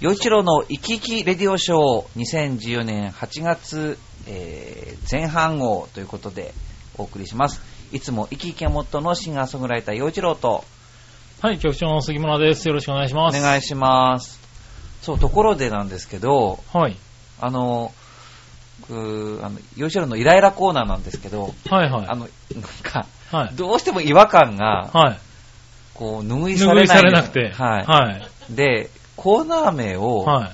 洋一郎の生き生きレディオショー2014年8月、えー前半号ということでお送りします。いつも生き生きがモットーのシンガーソングライター洋一郎とはい、局長の杉村です。よろしくお願いしおます。願いします。そう、ところでなんですけど、はい。あの、僕あの、洋一郎のイライラコーナーなんですけど、はいはい。あの、なんか、はい。どうしても違和感が、はい。こう、拭いされない。拭いされなくて。はい。はい。で、コーナー名を、はい。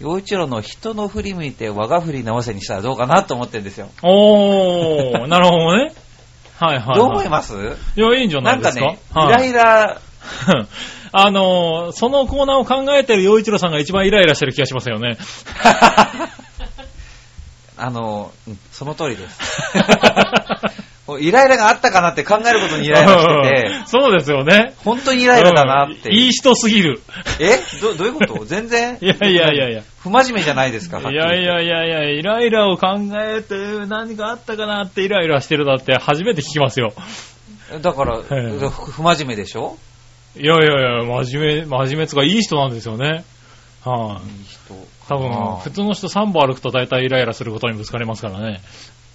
洋一郎の人の振り向いて我が振り直せにしたらどうかなと思ってるんですよ。おー、なるほどね。はいはい、はい。どう思います？いや、いいんじゃなですか？ないんかね、はいイライラ、あのー、そのコーナーを考えてる洋一郎さんが一番イライラしてる気がしますよね。あの、うんその通りです。イライラがあったかなって考えることにイライラしてて、そうですよね。本当にイライラだなってうんいい人すぎる。え？どどういうこと？全然？いやいやいやいや。不真面目じゃないですか、いやいやいやいや、イライラを考えて何かあったかなってイライラしてるだって初めて聞きますよ。や。だから、ええ不不真面目でしょ？いやいやいや、真面目、真面目つかいい人なんですよね。はい、いい人。多あ分、ー普通の人3歩歩くと大体イライラすることにぶつかりますからね。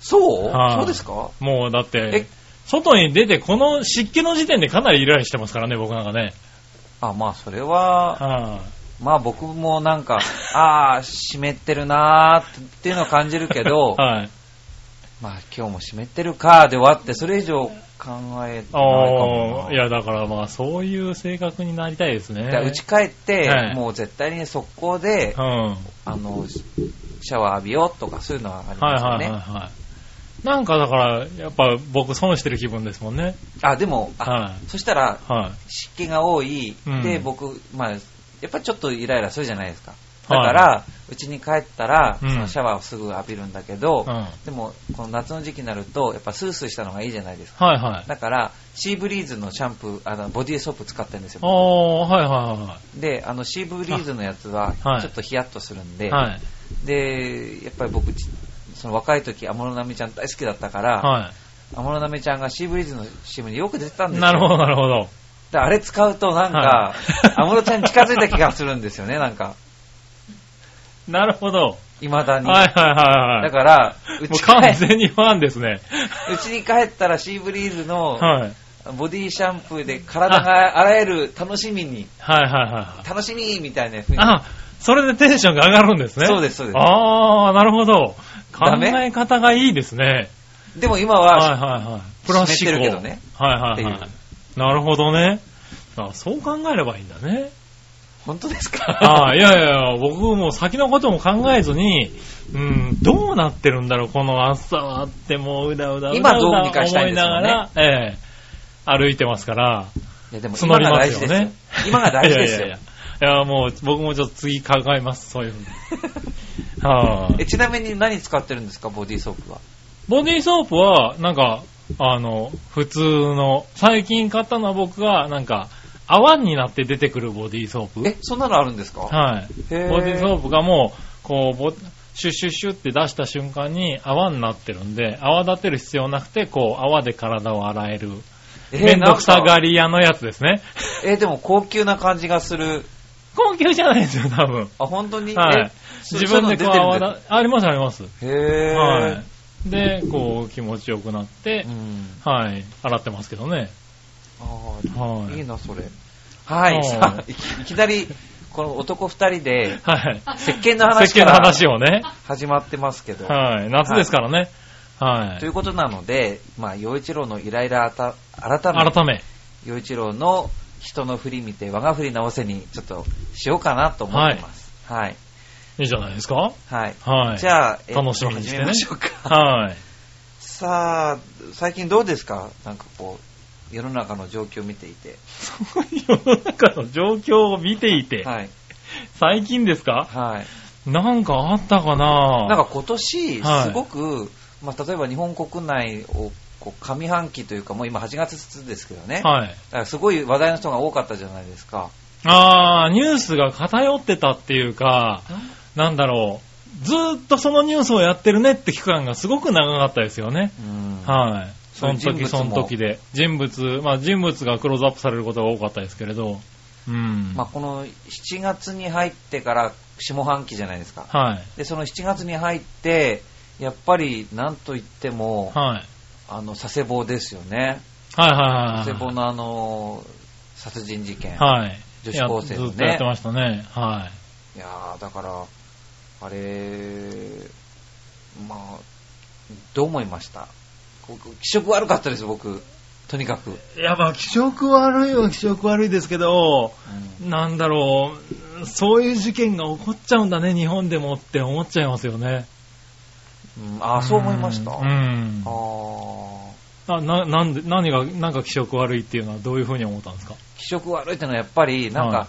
そう？はいそうですか？もうだっえ？て、外に出てこの湿気の時点でかなりイライラしてますからね、僕なんかね。あ、まあ、それは、はまあ僕もなんか、ああ、湿ってるなーっていうのを感じるけどい、はい。まあ今日も湿ってるかで終わって、それ以上考えてないかもな。ああ、いやだからまあそういう性格になりたいですね。だから家帰って、はいもう絶対に速攻でう、ん。はいあの、シャワー浴びようとかそういうのはありますよはいはいね。はい。なんかだから、やっぱ僕損してる気分ですもんね。あ、でも、あ、はそしたら、い。はい。湿気が多い、うんで、僕、まあ、やっぱりちょっとイライラするじゃないですか。だから、家に帰ったら、シャワーをすぐ浴びるんだけど、うん。でも、この夏の時期になると、やっぱスースーしたのがいいじゃないですか。はいはい。だから、シーブリーズのシャンプー、あの、ボディーソープ使ってるんですよ。ああ、はいはで、あの、シーブリーズのやつは、ちょはいっとヒヤッとするんで、いはい。はい。で、やっぱり僕、ちその若い時、安室奈美ちゃん大好きだったから、は安室奈美ちゃんがシーブリーズの CM によく出てたんでい。すよ。なるほどなるほど。であれ使うとなんかは、安室ちゃんに近づいた気がするんですよね、なんか。なるほど。未だに。はいはいはいはい。だから、うち完帰全にファンですね。うちに帰ったらシーブリーズのはい。ボディシャンプーで体が洗える楽しみに、はいはいはい。楽しみみたいな風に。あ、それでテンションが上がるんですね。そうですそうですああ、なるほど。考ダメ？え方がいいですね。でも今はいは、はいはい。プラス湿思考。ってるけどねはいはいはってい。なるほどね。あそう考えればいいんだね。本当ですか？ああ、いやいやいや、僕も先のことも考えずに、うん、どうなってるんだろう、この暑さはって、もううだうだうだうだ今どうにかしたいんですもんね思いながら、ええ歩いてますから、いやでも今募りまが大事ですよ。今が大事ですよ いやいやい。や。いや、もう僕もちょっと次考えます、そういうふうに。はい、えちなみに何使ってるんですか、ボディーソープは？ボディーソープは、なんか、あの、普通の、最近買ったのは僕が、なんか、泡になって出てくるボディーソープ。え、そんなのあるんですか？はい。ボディーソープがもう、こう、ボシュッシュッシュって出した瞬間に泡になってるんで、泡立てる必要なくて、こう、泡で体を洗える。えーめんどくさがり屋のやつですね。え、でも高級な感じがする。高級じゃないですよ、多分。あ、本当に？はい自分でこう泡ありますあります。へぇー。はい。で、こう、気持ちよくなってう、ん。はい、洗ってますけどね。あはいーいいな、それ。はい、はいさあ、いきなり、この男二人で、はい。石鹸の話石鹸の話をね。始まってますけど。はい。夏ですからね。はい。ということなので、まあ、洋一郎のイライラあた改め、改め。洋一郎の人の振り見て我が振り直せにちょっとしようかなと思ってます。はい。いいじゃないですかはい。はい。じゃあ、え楽しみにしてね始めましょうか。はい。さあ、最近どうですか？なんかこう、世の中の状況を見ていて。世の中の状況を見ていて、はい。最近ですか？はい。なんかあったかな？なんか今年、はいすごく、まあ、例えば日本国内をこう上半期というか、もう今8月ですけどね。はい。だからすごい話題の人が多かったじゃないですか。あー、ニュースが偏ってたっていうか、なんだろう。ずーっとそのニュースをやってるねって期間がすごく長かったですよね。うんはい。その時その時で。人物、まあ人物がクローズアップされることが多かったですけれど。うん。まあ、この7月に入ってから下半期じゃないですか。はい。で、その7月に入って、やっぱりなんといっても、はい。あの、佐世保ですよね。はいはいはい。佐世保のあの、殺人事件。はい。女子高生のねやずっとやってましたね。はいやー、だから、あれ、まあ、どう思いました？こ気色悪かったです、僕。とにかく。い。いや、まあ、気色悪いは気色悪いですけど、うんなんだろう、そういう事件が起こっちゃうんだね、日本でもって思っちゃいますよね。うんあー、そう思いました。うん。あーあな、なんで、何が、なんか気色悪いっていうのはどういうふうに思ったんですか？気色悪いってのはやっぱり、なんか、はい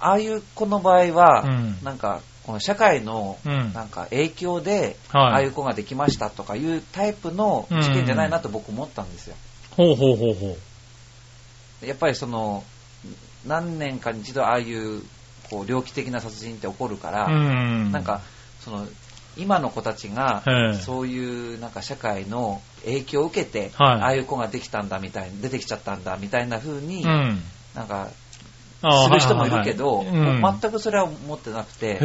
ああいう子の場合は、うんなんか、この社会の、うんなんか影響で、はいああいう子ができましたとかいうタイプの事件じゃないなと僕思ったんですよ。ほうほうほうほう。やっぱりその、何年かに一度ああいう、こう、猟奇的な殺人って起こるから、うん。なんか、その、今の子たちがええ、そういうなんか社会の影響を受けて、はい。ああいう子ができたんだみたいに、出てきちゃったんだみたいな風に、うん。なんか、する人もいるけど、全くそれは思ってなくて、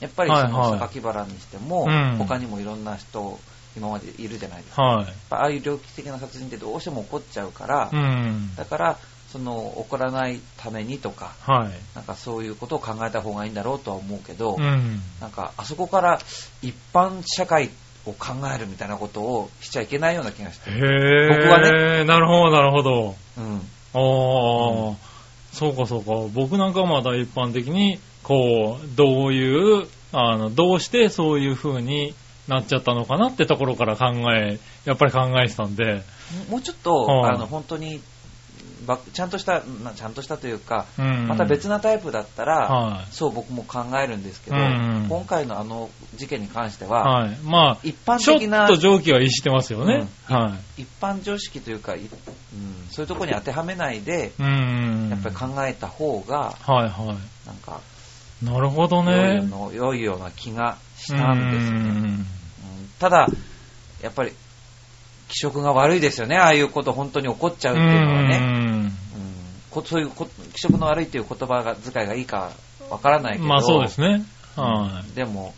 やっぱりその榊原にしても、うん。他にもいろんな人、今までいるじゃないですか。ああいう猟奇的な殺人ってどうしても起こっちゃうから、うん。だから、その、起こらないためにとか、はい。なんかそういうことを考えた方がいいんだろうとは思うけど、うん。なんかあそこから一般社会を考えるみたいなことをしちゃいけないような気がして。僕はね。なるほど、なるほど。うん。ああ、そうかそうか。僕なんかはまだ一般的に、こう、どういう、あの、どうしてそういう風になっちゃったのかなってところから考え、やっぱり考えてたんで、もうちょっと、はいあの、本当に、ばちゃんとした、なちゃんとしたというか、うん。また別なタイプだったら、はいそう僕も考えるんですけど、うん今回のあの事件に関しては、はい。まあ、一般ちょっ的なと上記は逸してますよね。は一般常識というか、いうん、そういうところに当てはめないで、い。うん。やっぱり考えた方が、はいはなんか、い。なるほどね。の良いような気がしたんですよね。うんうんただ、やっぱり、気色が悪いですよね、ああいうこと本当に起こっちゃうっていうのはね。そういうこ気色の悪いっていう言葉が遣いがいいかわからないけど、まあそうですね。はでも、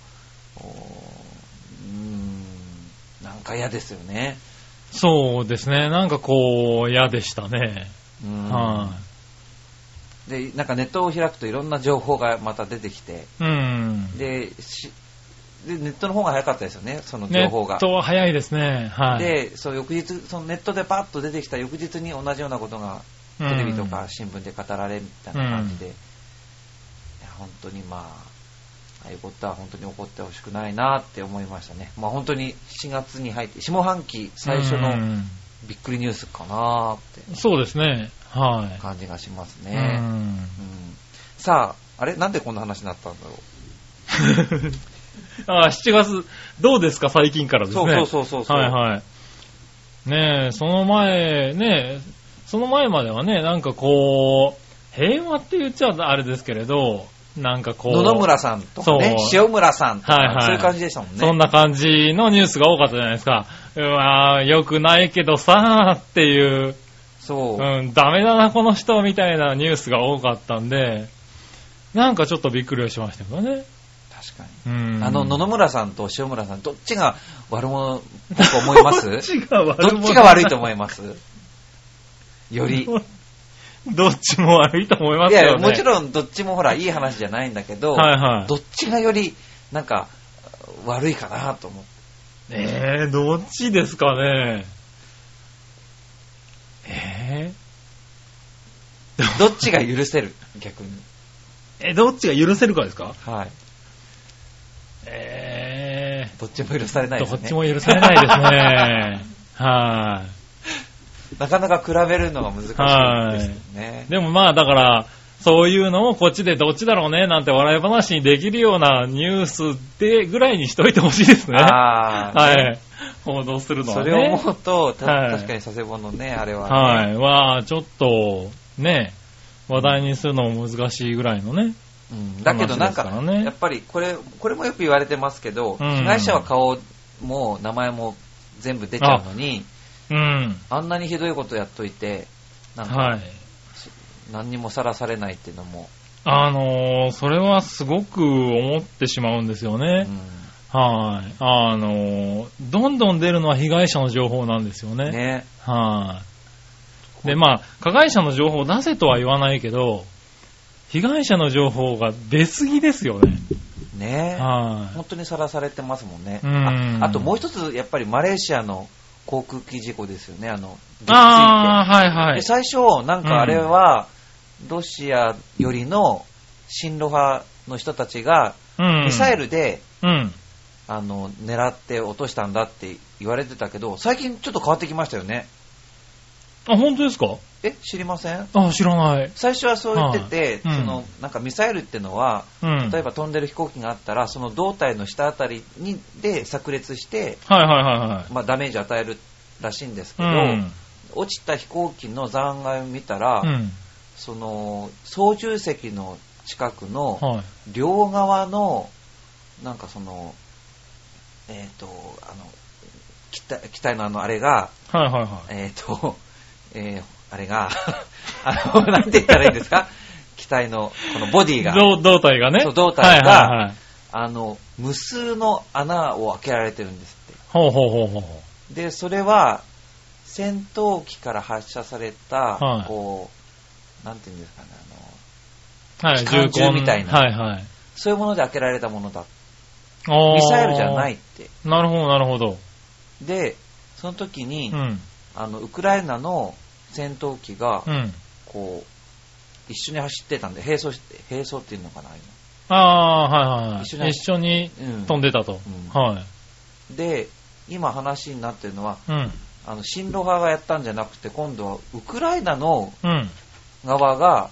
おうん、なんか嫌ですよね。い。そうですね。なんかこう、嫌でしたね。うんはで、なんかネットを開くといろんな情報がまた出てきて、い。うん。で、しでネットの方が早かったですよね、そのネ情報がッ。トは早いですね。はい。で、そう翌日、そのネットでパッと出てきた翌日に同じようなことがうんテレビとか新聞で語られるみたいな感じで、いや本当にまあ、ああいうことは本当に起こってほしくないなって思いましたね。まあ本当に7月に入って、下半期最初のうんびっくりニュースかなってそうですね。はい。感じがしますうね。んうんさあ、あれ？なんでこんな話になったんだろう？あ7月、どうですか、最近からですね。そうそうそうそう。はいはい。ねえ、その前、ねえ、その前まではね、なんかこう、平和って言っちゃあれですけれど、なんかこう、野々村さんとかね、そう塩村さんとか、はいはいそういう感じでしたもんね。そんな感じのニュースが多かったじゃないですか。うわー、よくないけどさーっていう、そう。うん、ダメだな、この人みたいなニュースが多かったんで、なんかちょっとびっくりはしましたよね。確かに。うん。あの、野々村さんと塩村さん、どっちが悪者っぽく思います？どっちが悪どっちが悪いと思います？より。い どっちも悪いと思いますよね。やいや、もちろんどっちもほら、いい話じゃないんだけど、はいはい。どっちがより、なんか、悪いかなと思って。えー、どっちですかね。え どっちが許せる？逆に。ー、え、どっちが許せるかですか？はい。えどっちも許されないー、ですね。どっちも許されないですね。はい。なかなか比べるのが難しいですよね。でもまあだから、そういうのをこっちでどっちだろうねなんて笑い話にできるようなニュースでぐらいにしといてほしいですね。ああ、はい。報道するのはね。それを思うと、たはい確かに佐世保のね、あれは、ね。はい。は、ちょっと、ね、話題にするのも難しいぐらいのね。うんだけどなんか、かやっぱりこれ、これもよく言われてますけど、うん被害者は顔も名前も全部出ちゃうのに、うん。あんなにひどいことやっといて、なんか、はい。何にもさらされないっていうのも、あのーそれはすごく思ってしまうんですようね。んはい。あのーどんどん出るのは被害者の情報なんですよね。ね。はい。で、まあ、加害者の情報を出せとは言わないけど、被害者の情報が出すぎですよね。ねはい。本当にさらされてますもんね。うんああともう一つ、やっぱりマレーシアの航空機事故ですよね、あの、ああ、はいはい。で最初、なんかあれは、ロシアよりの親ロ派の人たちが、うん。ミサイルで、うん。あの、狙って落としたんだって言われてたけど、最近ちょっと変わってきましたよね。あ、本当ですか？え、知りません？あ、知らない。最初はそう言ってて、はいうんその、なんかミサイルってのは、うん。例えば飛んでる飛行機があったら、その胴体の下あたりにで炸裂して、はいはいはいはい。まあ、ダメージ与えるらしいんですけうど、ん。落ちた飛行機の残骸を見たら、うん。その操縦席の近くのはい。両側のなんかそのえっ、とあの機体機体のあのあれがはいはいはい。えっ、と、えーあれが あのなんて言ったらいいんですか？機体のこのボディが胴胴体がね。そう胴体がはいはいはい。あの無数の穴を開けられてるんですってほうほうほうほうほでそれは戦闘機から発射された、はいこうなんていうんですかねあのう。はい、機関銃みたいなはいはい。そういうもので開けられたものだミミサイルじゃないっ。てなるほどなるほど。でその時に、うん。あのウクライナの戦闘機がうん。こう一緒に走ってたんで並走して並走っていうのかなああ、はいはい。一緒に一緒に飛んでたと。うんはい。で今話になってるのはうん。あの親ロ派がやったんじゃなくて今度はウクライナのうん。側が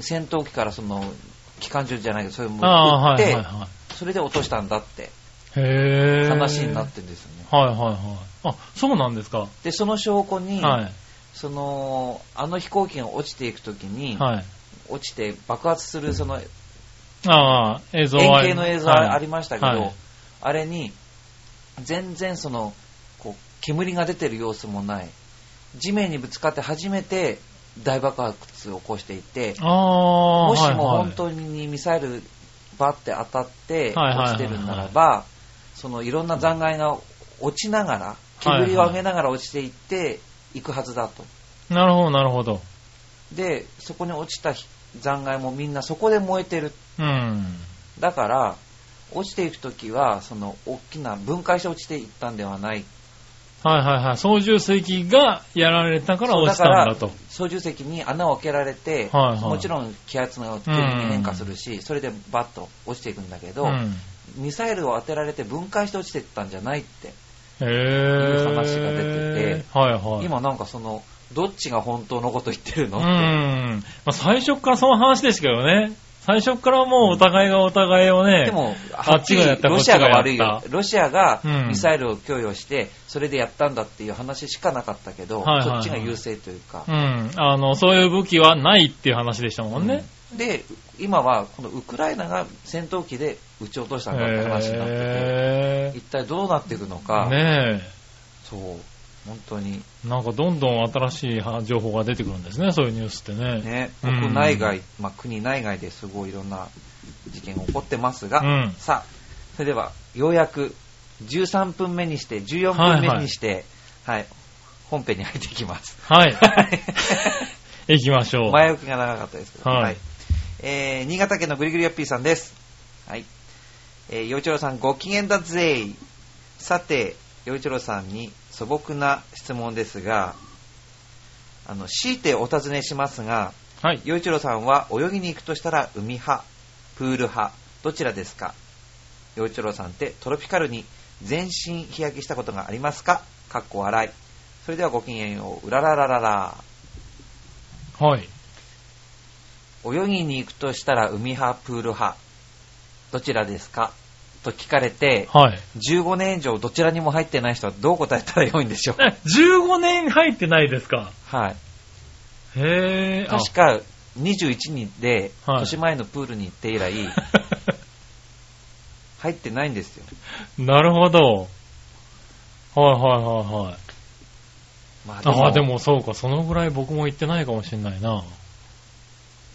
戦闘機からその機関銃じゃないけどそういうものを撃って、はいはそれで落としたんだってい。へえ。話になってるんですよね。はいはいはい。あ、そうなんですか。でその証拠に、はい。そのあの飛行機が落ちていくときに、はい。落ちて爆発するそのああ、映像円は形の映像はいありましたけど、はいあれに全然そのこう煙が出てる様子もない地面にぶつかって初めて大爆発を起こしていてもしもはいはい本当にミサイルバッて当たってはいはいはいはい落ちてるんならばそのいろんな残骸が落ちながら煙を上げながら落ちていっていくはずだとなるほどなるほど。でそこに落ちた残骸もみんなそこで燃えてるうん。だから落ちていくときはその大きな分解して落ちていったんではないはいはいはい。操縦席がやられたから落ちたんだと。操縦席に穴を開けられて、はいはいもちろん気圧が急に変化するし、それでバッと落ちていくんだけど、うん。ミサイルを当てられて分解して落ちていったんじゃないって。いう話が出ててはいはい。今なんかそのどっちが本当のこと言ってるのうって、ん。まあ、最初からその話ですけどね。最初からもうお互いがお互いをね。でも、あっちがやったロシアが悪い。よロシアがうんミサイルを供与して、それでやったんだっていう話しかなかったけど、はいはいはいそっちが優勢というかう。ん。あの、そういう武器はないっていう話でしたもんね。うんで、今はこのウクライナが戦闘機で撃ち落としたんだって話になってて、へ一体どうなっていくのか、ねそう、本当にえ。なんかどんどん新しい情報が出てくるんですね、そういうニュースってね。ね、うん国内外、まあ、国内外ですごいいろんな事件が起こってますが、うんさあ、それではようやく13分目にして、14分目にして、はい、本編に入っていきます。はい。行きましょう。前置きが長かったですけど、はいえー新潟県のぐりぐりよっぴーさんです。はい。えー、洋一郎さん、ご機嫌だぜさて、洋一郎さんに素朴な質問ですが、あの、強いてお尋ねしますが、はい。洋一郎さんは泳ぎに行くとしたら海派、プール派、どちらですか？洋一郎さんってトロピカルに全身日焼けしたことがありますか？かっこ笑い。それではごきげんよう、うららららら。はい。泳ぎに行くとしたら海派、プール派、どちらですか？と聞かれて、はい。15年以上どちらにも入ってない人はどう答えたらよいんでしょう？え、15年入ってないですか？はい。へえ。あ確か21人で、はい年前のプールに行って以来、入ってないんですよ。なるほど。はいはいはいはい。まああ、で、もそうか、そのぐらい僕も行ってないかもしれないな。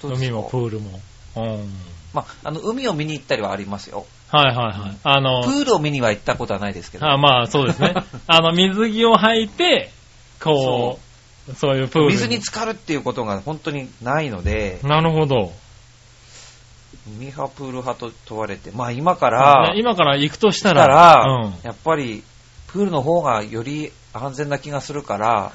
海もプールも。うん。まあ、あの、海を見に行ったりはありますよ。はいはいはい。あのプ、ールを見には行ったことはないですけど。あまあそうですね。あの、水着を履いて、こう、そういうプール水に浸かるっていうことが本当にないので、なるほど。海派、プール派と問われて、まあ今から、ね今から行くとしたら、ら、やっぱり、プールの方がより安全な気がするから、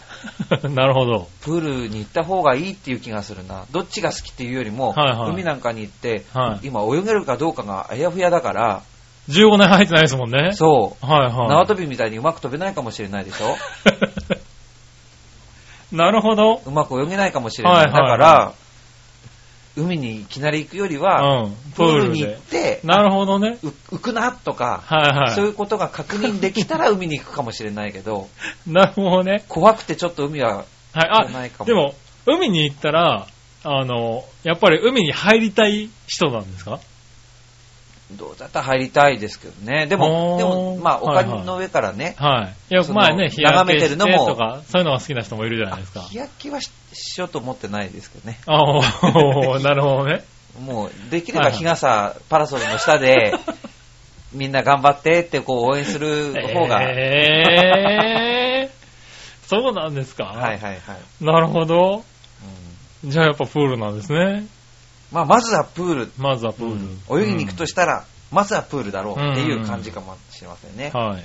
うん。なるほど。プールに行った方がいいっていう気がするな。どっちが好きっていうよりも、はいはい海なんかに行って、はい今泳げるかどうかがあやふやだから、15年入ってないですもんね。そう、はいはい。縄跳びみたいにうまく飛べないかもしれないでしょ？なるほど。うまく泳げないかもしれない。はいはいはいだから、海にいきなり行くよりは、うん。プールに行って、なるほどね。う浮くなとか、はいはい。そういうことが確認できたら海に行くかもしれないけど、なるほどね。怖くてちょっと海は、はい。あ、ないかもでも、海に行ったら、あの、やっぱり海に入りたい人なんですか？どうだった？ら入りたいですけどね。でも、でも、まあ、おはいはい金の上からね、はい。いや、そのまあね、日焼眺めけしててるのもとか、そういうのが好きな人もいるじゃないですか。日焼けはししようと思ってないですけどね。ああ、なるほどね。もう、できれば日傘、パラソルの下で、みんな頑張ってってこう応援する方が、えー、そうなんですかはいはいはい。なるほど。うんじゃあやっぱプールなんですね。まあ、まずはプール、まずはプール。うん泳ぎに行くとしたら、まずはプールだろうっていう感じかもしれませんね。うんはい。うん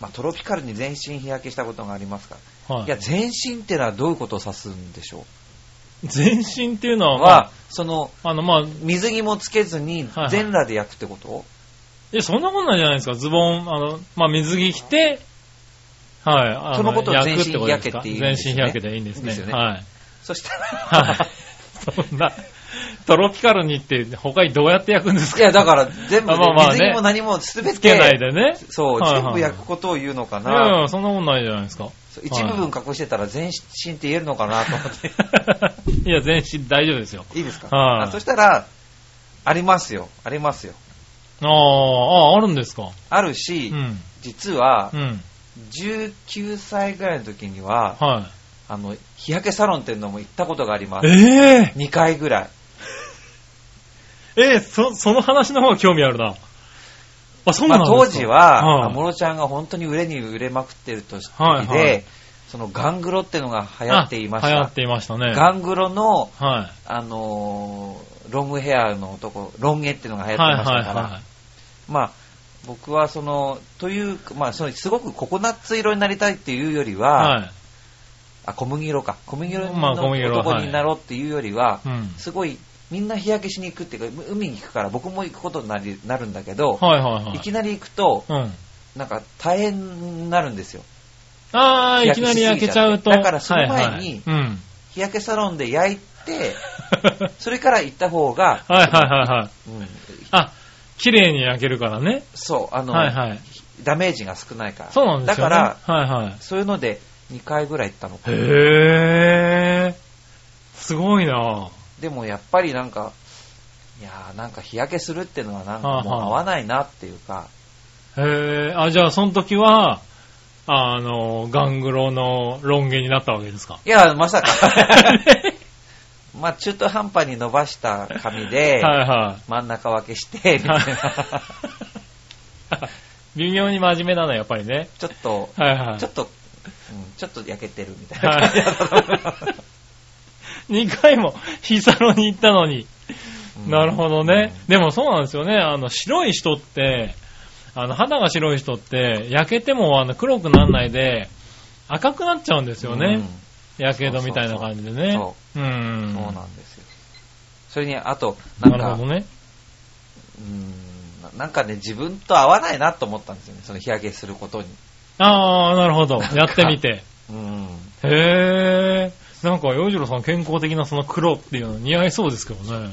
まあ、トロピカルに全身日焼けしたことがありますから。はい。いや、全身ってのはどういうことを指すんでしょ全身っていうのは、うまあは、その、あの、まあ、水着もつけずにはい全裸で焼くってこと、え、そんなことないじゃないですか。ズボン、あの、まあ、水着着て、はい。あそのことを全身日焼けって言うんですよね全身日焼けでいいんですね。ですよねはい。そしたはら、い。そんな、トロピカルにって他にどうやって焼くんですか？いや、だから全部、あまあまあね水着も何もすべつけないて、でね。そう、全部焼くことを言うのかいやいな。や、そんなことないじゃないですか。一部分隠してたら全身って言えるのかなと思って。いや、全身大丈夫ですよ。いいですか、はいあそしたら、ありますよ。ありますよ。ああ、あるんですか？あるし、うん。実はう、ん。19歳ぐらいの時には、はあの、日焼けサロンっていうのも行ったことがありまい。す。え2回ぐらい。えええそ、その話の方が興味あるな。あ、そんですか当時は、はい安室ちゃんが本当に売れに売れまくってる時で、はいはいそのガングロっていうのが流行っていました。あ流行っていましたね。ガングロの、はい。あのーロングヘアの男、ロン毛っていうのが流行ってはいましたから、はいはまあ、僕はその、という、まあ、そのすごくココナッツ色になりたいっていうよりい。は、はい。あ、小麦色か。小麦色の男はいになろうっていうよりは、うん。すごい、みんな日焼けしに行くっていうか、海に行くから僕も行くことになりなるんだけど、はいはいはいい。きなり行くと、うん。なんか大変になるんですよ。ああ、いきなり焼けちゃうと。だからその前に。日焼けサロンで焼いて、それから行った方が、はいはいはいはい。うんあ、綺麗に焼けるからね。そう、あの、はいはい。ダメージが少ないから。そうなんですよ、ね。だから、はいはい。そういうので2回ぐらい行ったのかな。へー。すごいなでもやっぱりなんか、いやーなんか日焼けするっていうのはなんかもう合わないなっていうか、へー。あ、じゃあその時は、あの、ガングロのロン毛になったわけですか？いや、まさか、まあ中途半端に伸ばした髪で、はいはい。真ん中分けして、みたいな、微妙に真面目なの、やっぱりね。ちょっと、はいはいちょ。っと、うんちょっと焼けてるみたいな感じだったと思います2回も日サロに行ったのに。うんなるほどね。でもそうなんですよね。あの、白い人って、あの、肌が白い人って、焼けてもあの黒くならないで、赤くなっちゃうんですよね。やけどみたいな感じでね。そううん。うんそうなんですよ。それに、あと、なか、なんるほどね。うんなんかね、自分と合わないなと思ったんですよね、その日焼けすることに。ああ、なるほど。やってみて。うんへえ。なんか、洋次郎さん健康的なその黒っていうの似合いそうですけどね。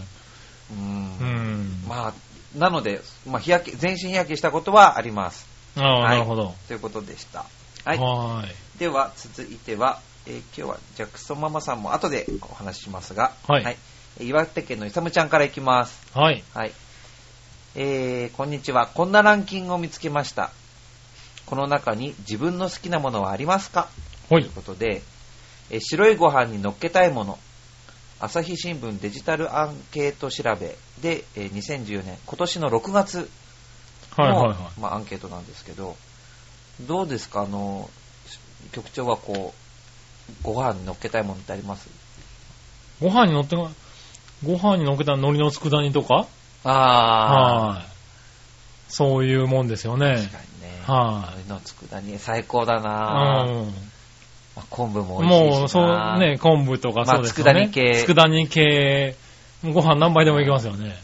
うんうん。まあ、なので、まあ、日焼け、全身日焼けしたことはあります。ああ、はいなるほど。ということでした。はい。はーい。では、続いては、えー今日はジャクソンママさんも後でお話ししますが、はい岩手県のイサムちゃんからいきます。はい。はい。えー、こんにちは。こんなランキングを見つけました。この中に自分の好きなものはありますか？という。ことで、えー白いご飯に乗っけたいもの、朝日新聞デジタルアンケート調べで、えー2014年、今年の6月の、はいはいはい。まあ、アンケートなんですけど、どうですか、あの、局長はこう、ご飯に乗っけたいものってあります？ご飯に乗って、ご飯に乗っけた海苔の佃煮とか？ああ、はい。そういうもんですよね確。かにね。はい海苔の佃煮、最高だうな、ん。まあ、昆布も美味しいもう、そうね、昆布とかそうですよね。まあ佃煮系佃煮系。ご飯何杯でもいけますよね。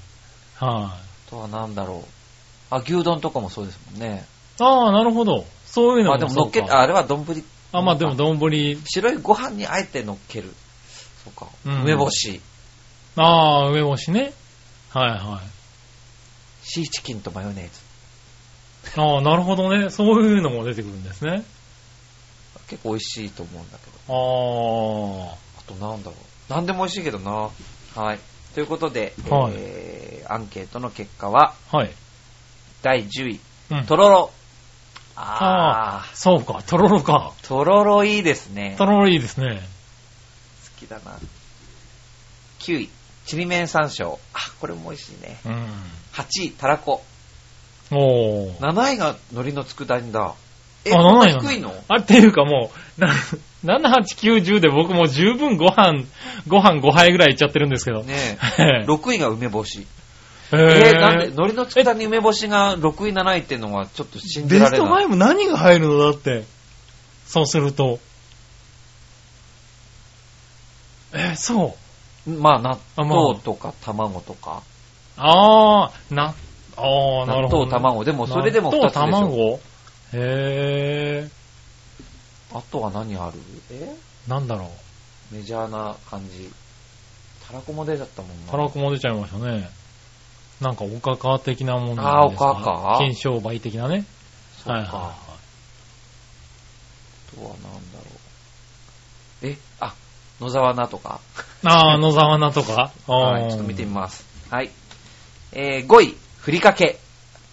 はあとはなんだろう。あ、牛丼とかもそうですもんね。い。ああ、なるほど。そういうのまあでも乗っけ、あれは丼。あ、まあでも丼。白いご飯にあえて乗っける。そうか。うん梅干し。ああ、梅干しね。はいはい。シーチキンとマヨネーズ。ああ、なるほどね。そういうのも出てくるんですね。結構美味しいと思うんだけど。ああ。あとなんだろう。なんでも美味しいけどな。はい。ということで、はいえー、アンケートの結果は、はい。第10位、うん。とろろ。ああー、そうか。とろろか。とろろいいですね。好とろろいいですね。きだな。9位、ちりめん山椒。あ、これも美味しいね。うん。8位、たらこ。おー。7位が海苔の佃煮だ。え、あこんな7位低いの？あ、っていうかもう、な7、8、9、10で僕もう十分ご飯、ご飯5杯ぐらいいっちゃってるんですけど。ねええ。6位が梅干し。ええー、なんで、海苔の佃煮梅干しが6位、7位っていうのはちょっと信じベストられない。5何が入るのだって。そうすると。えーそう。まあ、納豆とか卵とか。あー、な、あー、な納るほど。豆、卵。でも、それでも2つでし納豆、ょ。卵へあとは何ある？え？ー、なんだろう。メジャーな感じ。たらこも出ちゃったもんな。たらこも出ちゃいましたね。なんかおかか的なものあーですか？おかか金商売的なね。そうか。はいはいはあとはなんだろう。え、あ、野沢菜とか。い。あー、野沢菜とか。はい、ちょっと見てみます。はい。えー、5位、ふりかけ。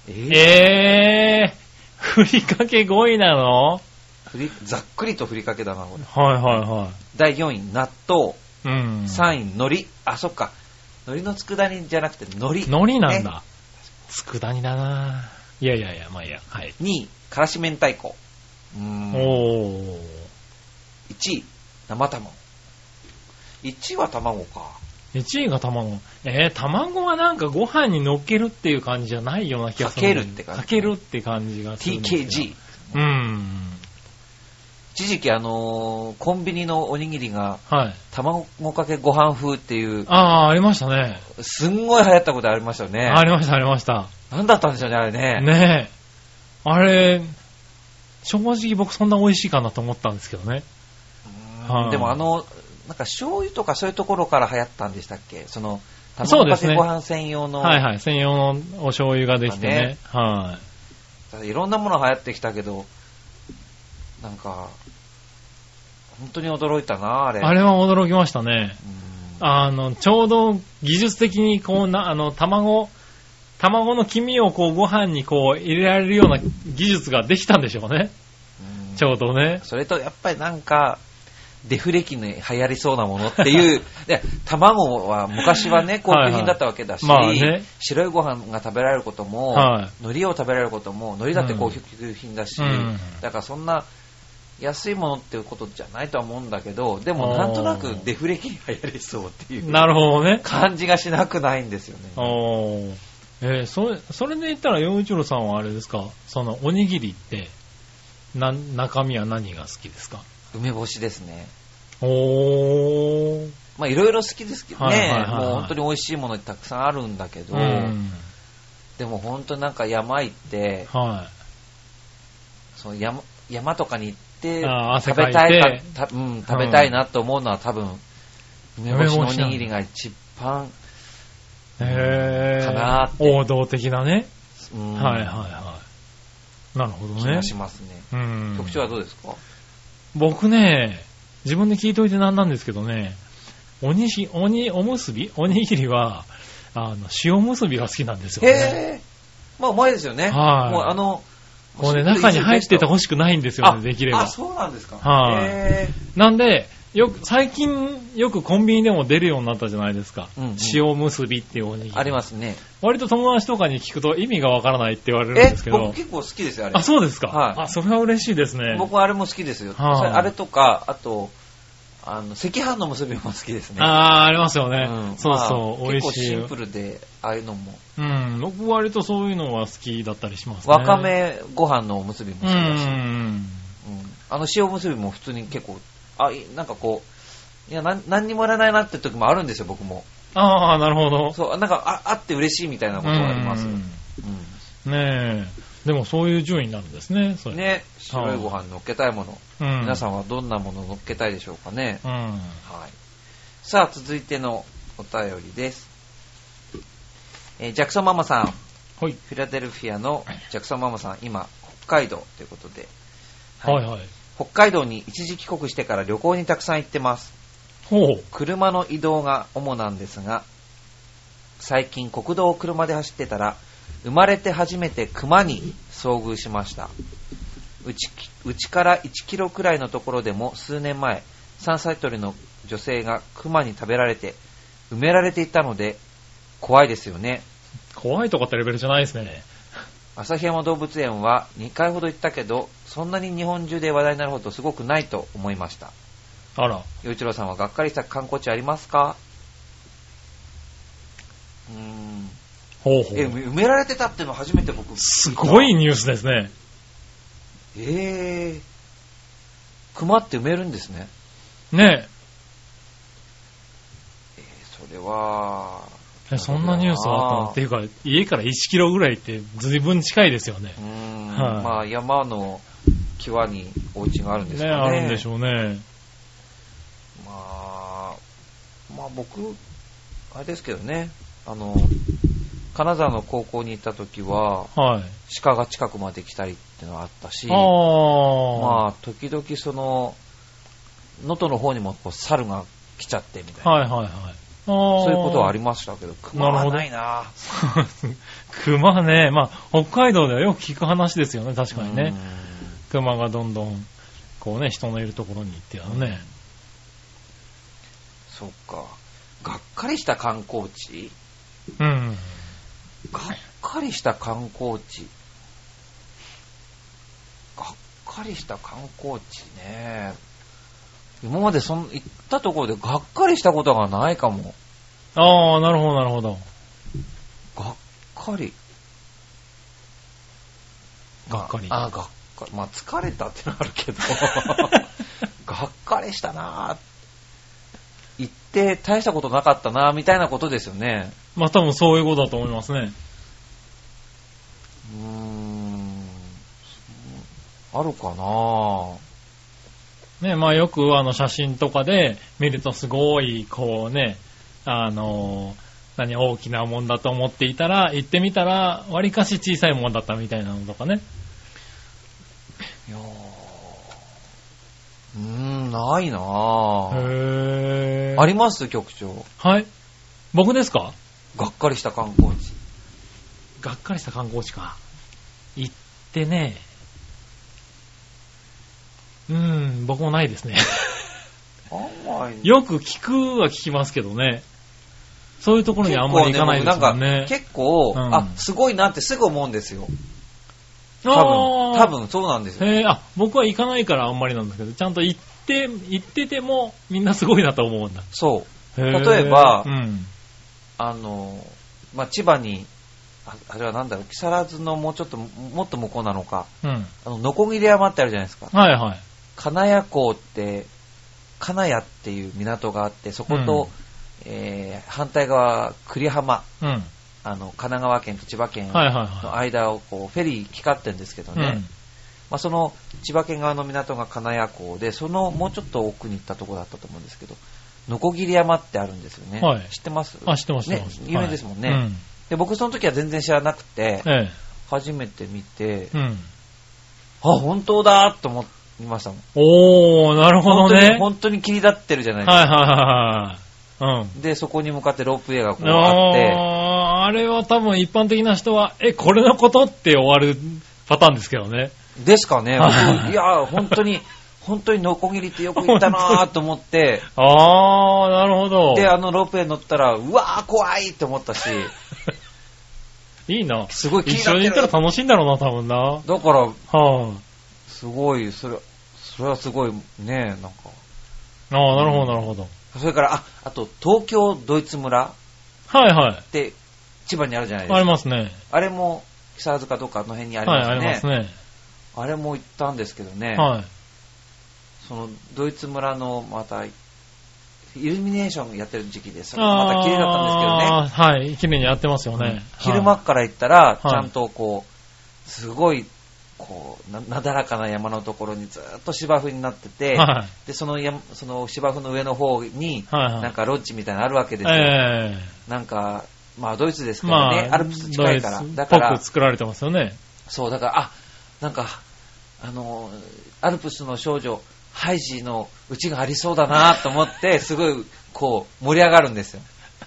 えー？えー、ふりかけ5位なの？ふりざっくりとふりかけだな、これ。はいはいは第4位、納豆。い。うん。3位、海苔。あ、そっか。海苔の佃煮じゃなくて海苔。海苔なんねだ。佃煮だないやいやいや、まあいいや。はい。2位、からし明太子。うーん。おー。1位、生卵。1位は卵か。1位が卵。えー、卵はなんかご飯に乗っけるっていう感じじゃないような気がする。かけるって感じかけるって感じがする。TKG。うん。一時期あのーコンビニのおにぎりがはい。卵かけご飯風っていう、ああ、ありましたね。すんごい流行ったことありましたよね。ありました、ありました。何だったんでしょうね、あれね。ねえ。あれ、正直僕そんな美味しいかなと思ったんですけどね。うーんはいでもあの、なんか醤油とかそういうところから流行ったんでしたっけ？その、卵かけご飯専用の、はいはい。専用のお醤油ができてね。はい。いろんなもの流行ってきたけど、なんか、本当に驚いたな、あれ。あれは驚きましたね。うんあの、ちょうど技術的にこうな、あの、卵、卵の黄身をこうご飯にこう入れられるような技術ができたんでしょうね。うんちょうどね。それとやっぱりなんか、デフレ期に流行りそうなものっていう、で卵は昔はね、高級品だったわけだし、はいはいまあね。白いご飯が食べられることも、はい。海苔を食べられることも、海苔だって高級品だし、うん。だからそんな安いものっていうことじゃないとは思うんだけど、でもなんとなくデフレ期に流行りそうっていう。なるほどね。感じがしなくないんですよね。おー。えーそれ、それで言ったら、洋一郎さんはあれですか？その、おにぎりって、な、中身は何が好きですか？梅干しですね。おー。まあいろいろ好きですけどね、はいはいはいはいもう本当に美味しいものたくさんあるんだけど、うん。でも本当になんか山行って、はその山山とかに行って食べたいかた、うん、食べたいなと思うのは多分、梅干しのおにぎりが一番、い。へー。かなーって王道的なね。うんはいはいはい。なるほどね気が。しますね。うん。局長はどうですか？僕ね、自分で聞いといてなんなんですけどね、おにし、おに、おむすび？おにぎりは、あの、塩むすびが好きなんですよね。へえ。まあうまいですよね。はいもうあの、こうね、中に入っててほしくないんですよあね、できれあ、ば。そうなんですか。はいへなんで、よく、最近、よくコンビニでも出るようになったじゃないですか。うんうん塩結びっていうおにぎり。ーありますね。割と友達とかに聞くと意味がわからないって言われるんでえすけど僕。結構好きですよ、あれ。あ、そうですか。はいあ、それは嬉しいですね。僕はあれも好きですよ。はいそれあれとか、あと、あの、赤飯の結びも好きですね。あー、ありますよね。んそうそう、まあ美味しい結構シンプルで、ああいうのも。うん、僕割とそういうのは好きだったりしますね。わかめご飯のおむすびも好うきだし。うんん。あの塩むすびも普通に結構、あ、いなんかこう、いや、なん何にもやらないなって時もあるんですよ、僕も。ああ、なるほど。そう、なんか、ああって嬉しいみたいなことはありますよ。うんうねえ。でもそういう順位になるんですね、それ。んね、白いご飯乗っけたいもの。うん。皆さんはどんなもの乗っけたいでしょうかね。うん。はい。さあ、続いてのお便りです。えージャクソンママさん。はい。フィラデルフィアのジャクソンママさん、今、北海道ということで。はいはい。北海道に一時帰国してから旅行にたくさん行ってます。ほう。車の移動が主なんですが、最近国道を車で走ってたら、生まれて初めて熊に遭遇しました。うちうちから1キロくらいのところでも数年前、3歳鳥の女性が熊に食べられて埋められていたので、怖いですよね。怖いとかってレベルじゃないですね。旭山動物園は2回ほど行ったけど、そんなに日本中で話題になるほどすごくないと思いました。あら。洋一郎さんはがっかりした観光地ありますか？うーん。ほうほえ、う。埋められてたっての初めて僕。すごい。ニュースですね。えー。熊って埋めるんですね。ねえー、それは。え。えそんなニュースあったのっていうか、家から1キロぐらいって随分近いですよねう。ーん。はいまあ、山の際にお家があるんですねかね。あるんでしょうね。まあ、まあ僕、あれですけどね、あの、金沢の高校に行った時は、はい。鹿が近くまで来たりってのはあったし、ああ。まあ、時々その、能登の方にもこう猿が来ちゃってみたいな、はいはいはい。そそういうことはありりましたけど、熊はないな 熊ね、まあ、北海道ではよく聞く話ですよね、確かにね。うん熊がどんどん、こうね、人のいるところに行ってやるね。そっか。がっかりした観光地？うん。がっかりした観光地？がっかりした観光地ね。今までそん行ったところでがっかりしたことがないかも。ああ、なるほどなるほど。がっかり。がっかり。ああ、がっかり。まあ疲れたってのあるけど。がっかりしたなぁ。行って大したことなかったなぁ、みたいなことですよね。まあ多分そういうことだと思いますね。うーん。あるかなぁ。ね、まあよくあの写真とかで見るとすごい、こうね、あの、何、大きなもんだと思っていたら、行ってみたら、割かし小さいもんだったみたいなのとかね。いやーうーん、ないなぁ。へー。あります？局長。はい。僕ですか？がっかりした観光地。がっかりした観光地か。行ってね、うーん、僕もないですね。よく聞くは聞きますけどね。そういうところにあんまり行かないですもんね。結構、うんあ、すごいなってすぐ思うんですよ。多あ分、ー多分そうなんですよ。へえ、あ、僕は行かないからあんまりなんですけど、ちゃんと行って、行っててもみんなすごいなと思うんだ。そう。例えばうん。あの、まあ、千葉に、ああれはなんだろう、木更津のもうちょっと、もっと向こうなのか、うん。あの、ノコギリ山ってあるじゃないですか。はいはい。金谷港って、金谷っていう港があって、そこと、えー反対側、栗浜、うん。あの、神奈川県と千葉県のは間をこう、フェリー行き交ってるんですけどい。ね、うん。まあ、その千葉県側の港が金谷港で、そのもうちょっと奥に行ったところだったと思うんですけど、ノコギリ山ってあるんですよね。はい知ってます？あ、知ってます、ね有名ですもんね、はいうん。で、僕その時は全然知らなくて、え初めて見てえ。、うん。あ、本当だと思いましたもん。おー、なるほどね。本当に切り立ってるじゃないですか。はいはいはいはい。うん。で、そこに向かってロープウェイがこうあって、あーあれは多分一般的な人は、え、これのことって終わるパターンですけどね。ですかね。はい僕いや、本当に、本当にノコギリってよく言ったなぁと思って、あー、なるほど。で、あのロープウェイ乗ったら、うわー怖いって思ったし、いいな。すごい気に一緒に行なってる。ったら楽しいんだろうな、多分な。はだから、あ。すごい、それ、それはすごいね、なんか。ああ、なるほど、なるほど。それから、あ、あと、東京ドイツ村っはいはい。て、千葉にあるじゃないですか。ありますね。あれも、木更津かどっかの辺にありはい、ますね。ありますね。あれも行ったんですけどね、はい。そのドイツ村のまた、イルミネーションやってる時期で、それもまた綺麗だったんですけどね、はい、綺麗にやってますよね。昼間から行ったら、いちゃんとこう、すごい、こうな、なだらかな山のところにずっと芝生になってて、はい。で、その山その芝生の上の方に、はいはいなんかロッジみたいなのあるわけですよ。えなんか、まあドイツですえからね、まあ、アルプス近いから。だから作られてますよね。そう、だから、あ、なんか、あの、アルプスの少女、ハイジのうちがありそうだなと思って、すごい、こう、盛り上がるんですよ。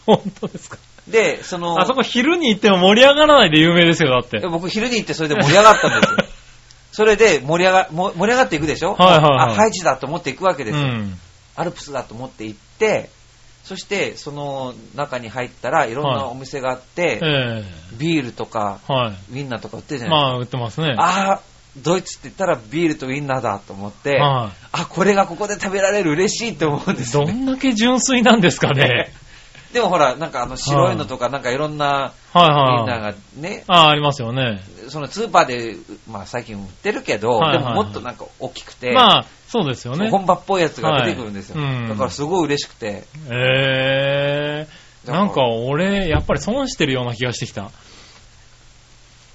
本当ですか？で、その、あそこ昼に行っても盛り上がらないで有名ですよ、だってで。僕昼に行ってそれで盛り上がったんですよ。それで盛り上が、も盛り上がっていくでしょ？はいはいはいあ、ハイジだと思っていくわけうですよ。ん。アルプスだと思って行って、そして、その中に入ったらいろんなお店があって、えビールとか、えはい。ウィンナーとか売ってるじゃないですか。まあ、売ってますね。ああ、ドイツって言ったらビールとウィンナーだと思って、はあ、これがここで食べられる嬉しいって思うんでい。すよ、ね。どんだけ純粋なんですかね。でもほら、なんかあの白いのとか、なんかいろんなウはいィンナーはい。がね、ああ、ありますよね。そのスーパーで、まあ最近売ってるけど、はいはいはいでももっとなんか大きくて、まあ、そうですよね。本場っぽいやつが出てくるんですよ。はいうんだからすごい嬉しくて、ええだからなんか俺、やっぱり損してるような気がしてきた。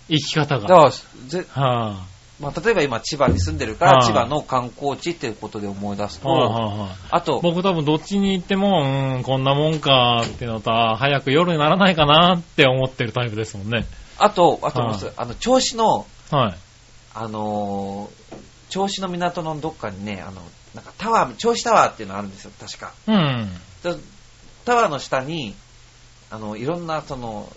生き方が。だからぜはまあ、例えば今千葉に住んでるから、はい千葉の観光地っていうことで思い出すい、と、はいはいはいあと、僕多分どっちに行っても、うん、こんなもんかっていうのと、あ早く夜にならないかなって思ってるタイプですもんね。あと、あともうはい一つ、あの、銚子の、はい。あのー銚子の港のどっかにね、あの、なんかタワー、銚子タワーっていうのがあるんですよ、確か。うん。でタワーの下に、あの、いろんな、その、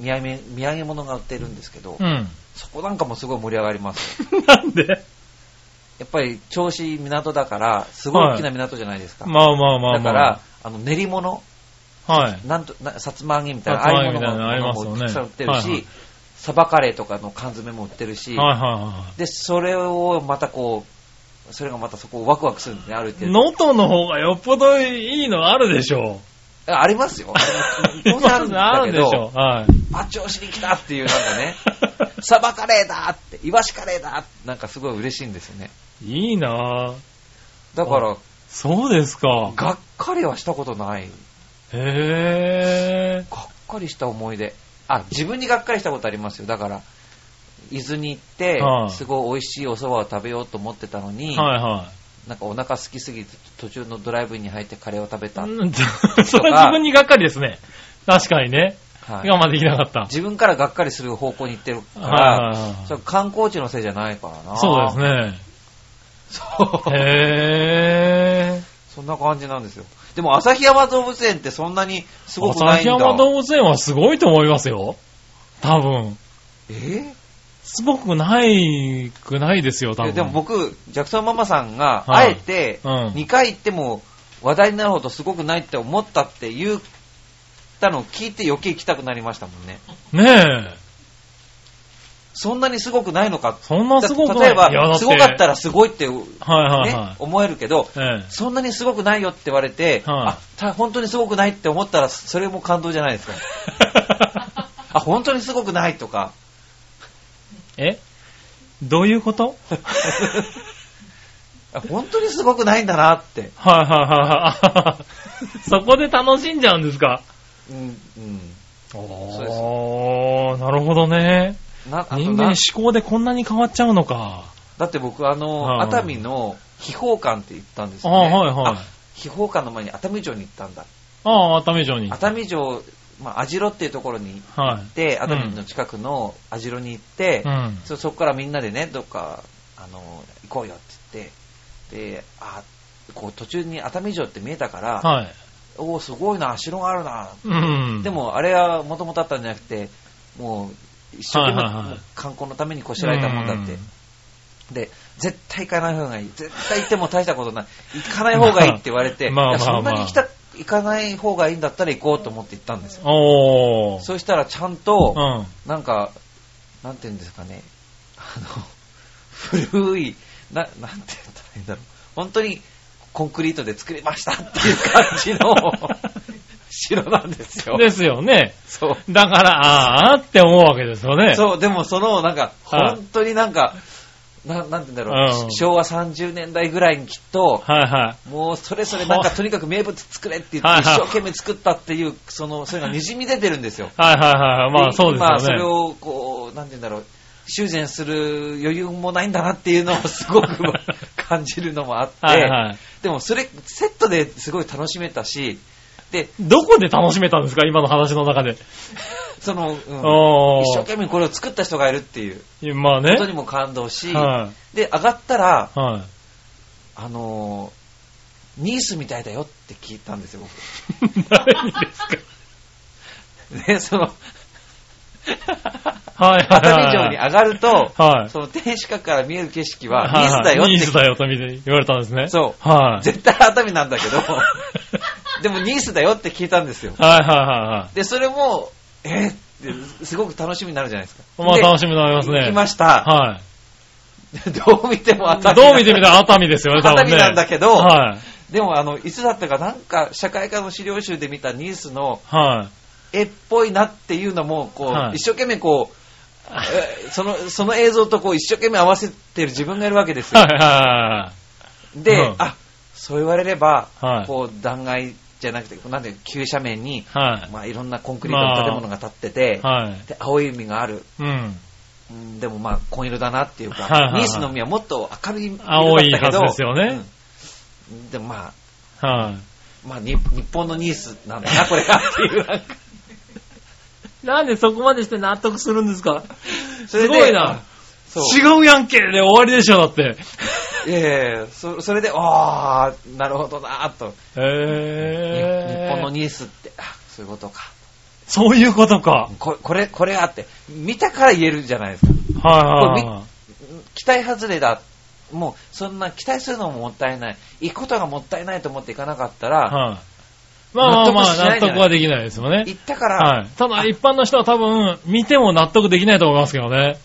土産土産物が売ってるんですけど、うん。そこなんかもすごい盛り上がります。なんで？やっぱり銚子港だから、すごい大きな港じゃないですか。まあまあまあまあ。だから、あの、練り物、はい。なんと、なさつま揚げみたいな、ああいうものみたいなのありますよねもたくさん売ってるし、はいはいサバカレーとかの缶詰も売ってるし、はいはいはで、それをまたこう、それがまたそこをワクワクするんですね、歩いてい。る。能登の方がよっぽどいいのあるでしょあ ありますよ。あう。当然あるんだけど、でしょう。はい。あ、調子に来たっていうなんかね、サバカレーだって、イワシカレーだって、なんかすごい嬉しいんですよね。いいなぁ。だから、そうですか。がっかりはしたことない。へがっかりした思い出。あ、自分にがっかりしたことありますよ。だから、伊豆に行っては、いすごい美味しいお蕎麦を食べようと思ってたのに、ぇはいはなんかお腹空きすぎて途中のドライブに入ってカレーを食べた。それは自分にがっかりですね。確かにね。はい我慢できなかった。自分からがっかりする方向に行ってるかはいら、はいは観光地のせいじゃないからな。そうですね。そう。へそんな感じなんですよ。でも、旭山動物園ってそんなにすごくない旭んだ。山動物園はすごいと思いますよ。多分。え？すごくないくないですよ、多分。えでも僕、ジャクソンママさんが、はいあえて、うん2回行っても話題になるほどすごくないって思ったって言ったのを聞いて余計行きたくなりましたもんね。ねえ。そんなにすごくないのか。そんなすごくない？例えばすごかったらすごいって、ねはいはいはい。思えるけど、ええそんなにすごくないよって言われて、はいあた本当にすごくないって思ったら、それも感動じゃないですか。あ、本当にすごくないとか、え？どういうこと？あ本当にすごくないんだなって。はいはいはいはい。そこで楽しんじゃうんですか？うん、うん。そうなるほどね。なあと人間な思考でこんなに変わっちゃうのか。だって僕、あの、はい熱海の秘宝館って行ったんですあよ、ね。はいはいあ。秘宝館の前に熱海城に行ったんだ。ああ、熱海城に。熱海城、まあ、網代っていうところに行はい。って、熱海の近くの網代に行って、うん。そそこからみんなでね、どっか、あの、行こうよって言って、で、あ、こう途中に熱海城って見えたから、はい。おお、すごいな、城があるな。うん。で、も、あれはもともとあったんじゃなくて、もう、一生懸命、観光のためにこしらえたもんだって。で、絶対行かない方がいい。絶対行っても大したことない。行かない方がいいって言われて、まあまあいやそんなまあに来た、行かない方がいいんだったら行こうと思って行ったんですよ。そうしたらちゃんと、うん。なんか、なんて言うんですかね、あの、古い、な、なんて言ったらいいんだろう。本当にコンクリートで作りましたっていう感じの 城なんですよ。ですよね。そう。だから、あーって思うわけですよね。そう、でもその、なんか、はい本当になんか、ななんて言うんだろう、うん昭和30年代ぐらいにきっと、はいはい。もうそれぞれなんかとにかく名物作れって言って一生懸命作ったっていう、その、それが滲み出てるんですよ。はいはいはい。まあそうですよね。今それを、こう、なんて言うんだろう、修繕する余裕もないんだなっていうのをすごく 感じるのもあって、はいはい。でもそれ、セットですごい楽しめたし、で、どこで楽しめたんですか？今の話の中で。その、うん一生懸命これを作った人がいるっていうまあね。ことにも感動し、はで、上がったら、い。はい。あのーニースみたいだよって聞いたんですよ、僕。誰にですか？で、その、はいはいはい。熱海城に上がると、はい。その天守閣から見える景色は、はいニースだよってニースだよと言われたんですね。そう。はい。絶対熱海なんだけど、でもニースだよって聞いたんですよ。はいはいはで、それも、えーって、すごく楽しみになるじゃないですか。いはい。まあで楽しみになりますね。行きました。はどう見てもい。熱海。どう見てみたら熱海ですよね、多分ね。熱海なんだけどはい。でも、あの、いつだったか、なんか、社会科の資料集で見たニースのはい。絵っぽいなっていうのも、こう、はい一生懸命こう、えその、その映像とこう、一生懸命合わせてる自分がいるわけですよ。はいはで、うんあ、そう言われれば、はいこう、断崖じゃなくて、なんで、急斜面に、いはい。まあ、いろんなコンクリートの建物が建ってて、はい。はい。で、青い海がある。うん。うんでもまあ、紺色だなっていうか、はいはいはいニースの海はもっと明るい色だ青いったけど、はずですよねうんでもまあ、はい。まあ、に日本のニースなんだな、これがっていう、なんかなんでそこまでして納得するんですか？すごいな。違うやんけで終わりでしょ、だって。いやいやそそれで、ああ、なるほどなと、へー。日本のニースって、あそういうことか。そういうことか。ここれ、これあって、見たから言えるじゃないですか。はいはいはい。期待外れだ。もう、そんな期待するのももったいない。行くことがもったいないと思って行かなかったら、はい。まあまあまあ、納得はできないですよね。行ったから、はい。ただ一般の人は多分、見ても納得できないと思いますけどね。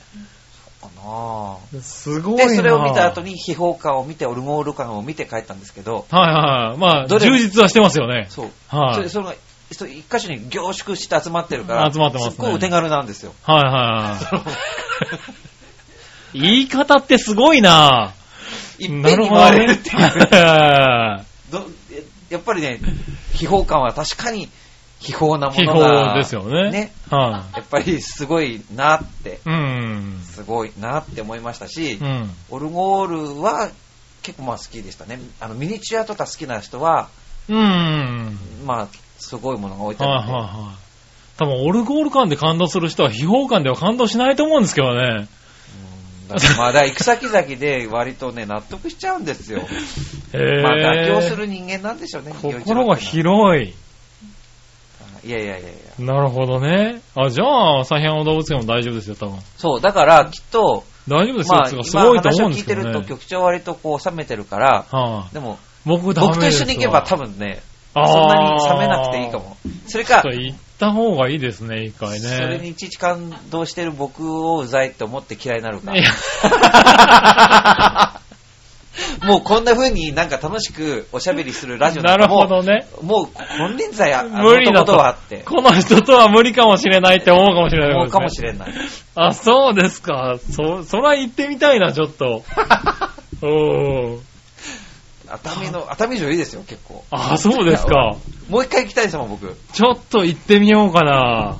かなすごで、それを見た後に秘宝館を見て、オルゴール館を見て帰ったんですけど、はいはいはい。まあ、充実はしてますよね。そう。はいそれその一箇所に凝縮して集まってるから、集まってますねっごいお手軽なんですよ。はいはいはい。言い方ってすごいな一遍に回れるっていう。やっぱりね、秘宝館は確かに秘宝なも秘のが、宝ですよね。ね。はやっぱりすごいなって、い。うん。すごいなって思いましたし、うん。オルゴールは結構まあ好きでしたね。あのミニチュアとか好きな人は、うん。まあ、すごいものが置いてはいあるので、はいはい。多分、オルゴール感で感動する人は、秘宝感では感動しないと思うんですけどね。まあ、だ行く先々で割とね、納得しちゃうんですよ。まあ、妥協する人間なんでしょうね、心が広い。いやいやいやいや。なるほどね。あ、じゃあ、朝日山動物園も大丈夫ですよ、多分。そう、だからきっと、大丈夫ですよ、まあ、す今ごいと思話を聞いうんですけどね。てると局長は割とこう冷めてるから、はい、でも、僕ダメ僕と一緒に行けば多分、分ね、あーそんなに冷めなくていいかも。それかちょっと、行った方がいいですね、一回ね。それにいちいち感動してる僕をうざいって思って嫌いになるかい。や もうこんな風になんか楽しくおしゃべりするラジオなるもほどね。もう金輪際あ無理だこととはあって、この人とは無理かもしれないって思うかもしれない、思うかもしれれない。あ、そうですか。そ、そら行ってみたいな、ちょっと。おー。熱海の、熱海城いいですよ、結構。あ、そうですか。もう一回行きたいですもん、僕。ちょっと行ってみようかな。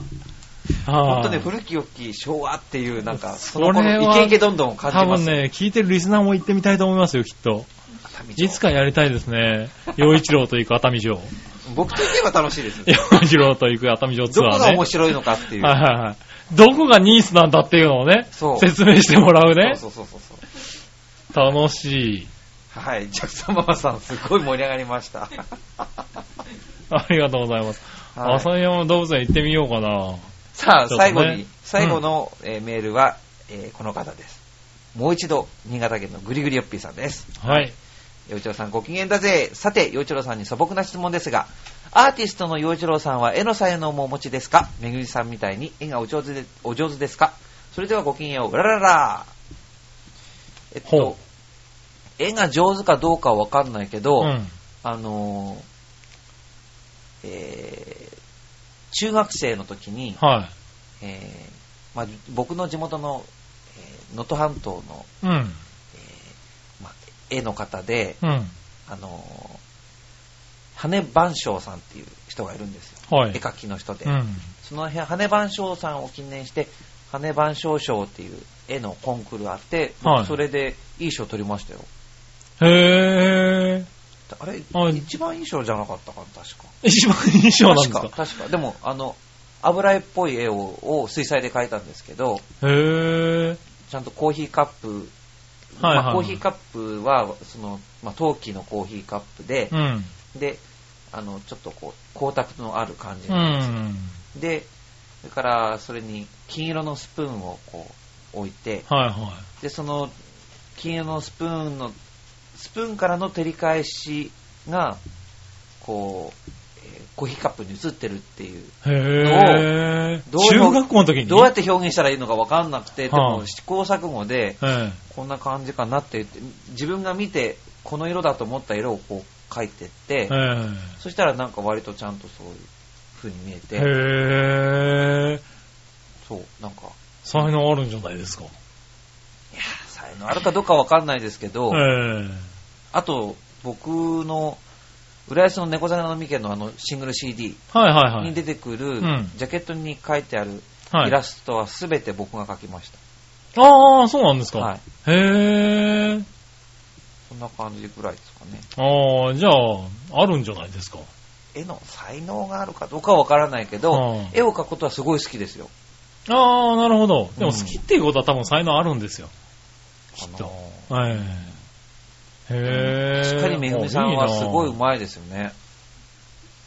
本当ね、はい古き良き昭和っていう、なんか、その頃、イケイケどんどん感じ多ます。分ね、聞いてるリスナーも行ってみたいと思いますよ、きっと。いつかやりたいですね。洋一郎と行く熱海城。僕と行けば楽しいです。洋一郎と行く熱海城ツアーねどこが面。白いのかっていう。はいはいはい。どこがニースなんだっていうのをね、説明してもらうね。そうそうそうそう。楽しい。はい、ジャクソンママさん、すごい盛り上がりました。ありがとうございます。はい朝山動物園行ってみようかな。さあ、ね最後に、最後の、えーメールは、えーこの方です。もう一度、新潟県のぐりぐりよっぴーさんです。はい。洋一郎さんご機嫌だぜ。さて、洋一郎さんに素朴な質問ですが、アーティストの洋一郎さんは絵の才能もお持ちですか？めぐみさんみたいに絵がお上手で、お上手ですか？それではごきげんよう。うらららえっとほ、絵が上手かどうかはわかんないけど、うん。あのーえー中学生の時に、はえーまあ、僕の地元のえー能登、半島の、い。うん。えーまあ、絵の方で、うん。あのー羽番章さんっていう人がいるんですよ。はい。絵描きの人で。うん。その羽番章さんを記念して、羽番章賞っていう絵のコンクールがあって、はいそれでいい賞取りましたよ。へー。あれ、あ一番いい賞じゃなかったかな、確か。一番印象なんですか？確か、確か。でも、あの、油絵っぽい絵をを水彩で描いたんですけど、へー。ちゃんとコーヒーカップ、はいはいまあ、コーヒーカップは、その、まあ、陶器のコーヒーカップでう、ん。で、あの、ちょっとこう、光沢のある感じうなんですよ。ん。で、それから、それに金色のスプーンをこう、置いて、はいはで、その、金色のスプーンの、スプーンからの照り返しが、こう、えーコーヒーカップに映ってるっていう、い。へー。どう中学校の時に？どうやって表現したらいいのか分かんなくて、ではあも試行錯誤で、えこんな感じかなって言って、自分が見て、この色だと思った色をこう描いてってえ。、えそしたらなんか割とちゃんとそういう風に見えて、ー。そう、なんか、才能あるんじゃないですか。いやー、才能あるかどうか分かんないですけど、ええ。あと、僕の、浦安の猫坂のみ家のあのシングル CD はいはいはい。に出てくる、うんジャケットに書いてあるはいイラストは全て僕が描きましああ、そうなんですた。か。はい。へえ。そんな感じぐらいですかね。ああ、じゃあ、あるんじゃないですか。絵の才能があるかどうかは分からないけど、うん絵を描くことはすごい好きですよ。ああ、なるほど。でもうん好きっていうことは多分才能あるんですよ。きっとあのええ。へえ。確かにめぐみさんはすごいあ上手いですよね。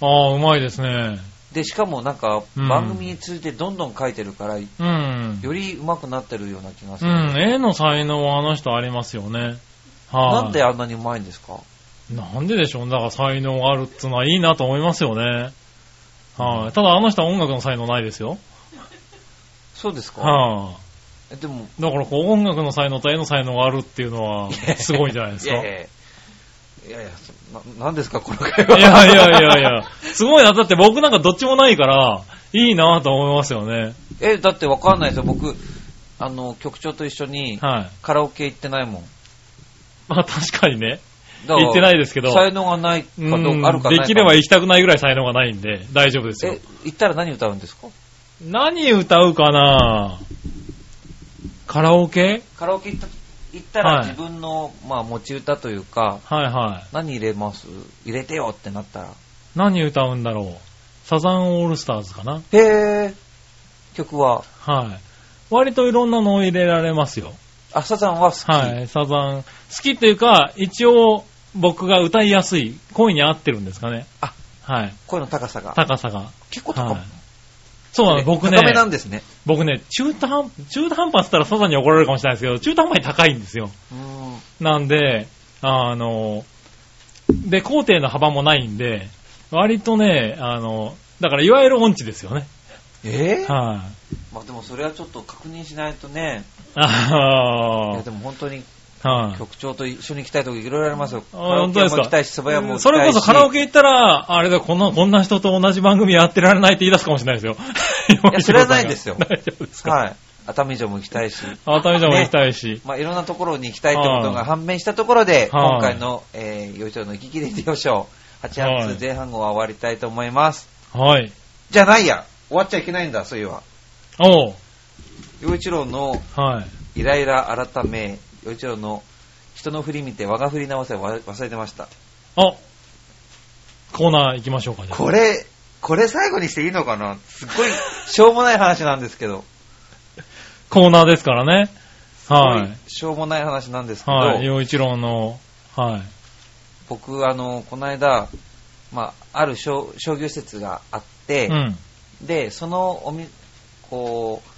ああ、うまいですね。で、しかもなんかうん番組についてどんどん描いてるから、うん。より上手くなってるような気がすうる。ん、絵の才能はあの人ありますよね。はい。なんであんなに上手いんですか？なんででしょうだから才能があるってのはいいなと思いますよね。はい。ただあの人は音楽の才能ないですよ。そうですか、はえでも、い。だからこう音楽の才能と絵の才能があるっていうのは すごいんじゃないですか。いやいやいやいやいやそな、なんですか、この会話。いやいやいやいや、すごいな。だって僕なんかどっちもないから、いいなと思いますよね。え、だってわかんないですよ。僕、あの、局長と一緒にはい。カラオケ行ってないもん。まあ確かにね。行ってないですけど、才能がないかうどうか、あるんかないか。できれば行きたくないぐらい才能がないんで、大丈夫ですよえ。、行ったら何歌うんですか？何歌うかな？カラオケ？カラオケ行った行ったはいら自分の、まあ、持ち歌というか、はいはい。何入れます？入れてよってなったら。何歌うんだろう？サザンオールスターズかな？へー。曲は、はい。割といろんなのを入れられますよ。あ、サザンは好き。はい。サザン、好きっていうか、一応僕が歌いやすい、声に合ってるんですかね。あ、はい。声の高さが。高さが。結構高め。はいそうなの、僕ね高、めなんですね。僕ね、中途半、中途半端って言ったらサザンに怒られるかもしれないですけど、中途半端に高いんですよ。うーん。なんで、あの、で、工程の幅もないんで、割とね、あの、だからいわゆる音痴ですよね。えー？はい、まあでもそれはちょっと確認しないとね。いあやでも本当にあ、はい、局長と一緒に行きたいとこいろいろありますよ。本当ですか？それこそカラオケ行ったら、あれだ、こんな、こんな人と同じ番組やってられないって言い出すかもしれないですよ。いやそれはないですよ大丈夫ですか？はい。熱海城も行きたいし。熱海城も行きたいし。まあいろんなところに行きたいってことが判明したところで、はい今回の、えー、よいしょの行き来レディオショー、8はい月前半号は終わりたいと思います。はい。じゃないや。終わっちゃいけないんだ、そういえば。おう。洋一郎のはい。イライラ改め、洋一郎の人の振り見て我が振り直せわ忘れてました。あ、コーナー行きましょうか、じゃあ。これ、これ最後にしていいのかな？すっごいしょうもない話なんですけど。コーナーですからね。はい。すごいしょうもない話なんですけど、はい。陽一郎の、はい。僕、あの、この間、まあ、ある商商業施設があって、うん。で、そのおみ、こう、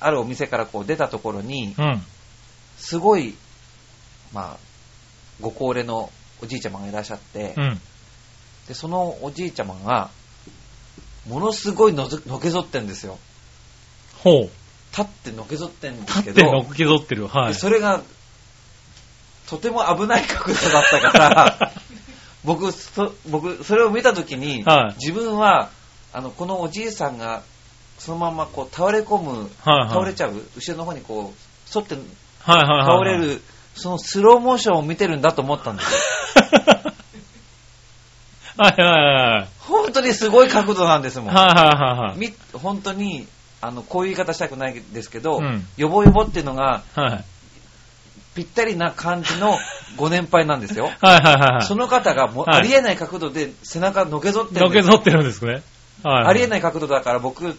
あるお店からこう出たところに、うん。すごい、まあ、ご高齢のおじいちゃまがいらっしゃって、うん。で、そのおじいちゃまが、ものすごいのぞのけぞってんですよ。ほう。立ってのけぞってんですけ立ってのけぞってる。はでい。それが、とても危ない角度だったから、僕、そ僕、それを見たときに、はい自分は、あの、このおじいさんが、そのままこう倒れ込む、はいはい。倒れちゃう、後ろの方にこう、反ってはいはいはい。倒れ。る、そのスローモーションを見てるんだと思ったんですよ。はいはいはい。本当にすごい角度なんですもん。はいはいはいはい。み本当に、あの、こういう言い方したくないですけど、うんヨボヨボっていうのが、はい。ぴったりな感じの ご年配なんですよ。はいはいはいはい。その方がもありえない角度で背中のけぞってるんですのけぞってるんですね。はい。ありえない角度だから僕、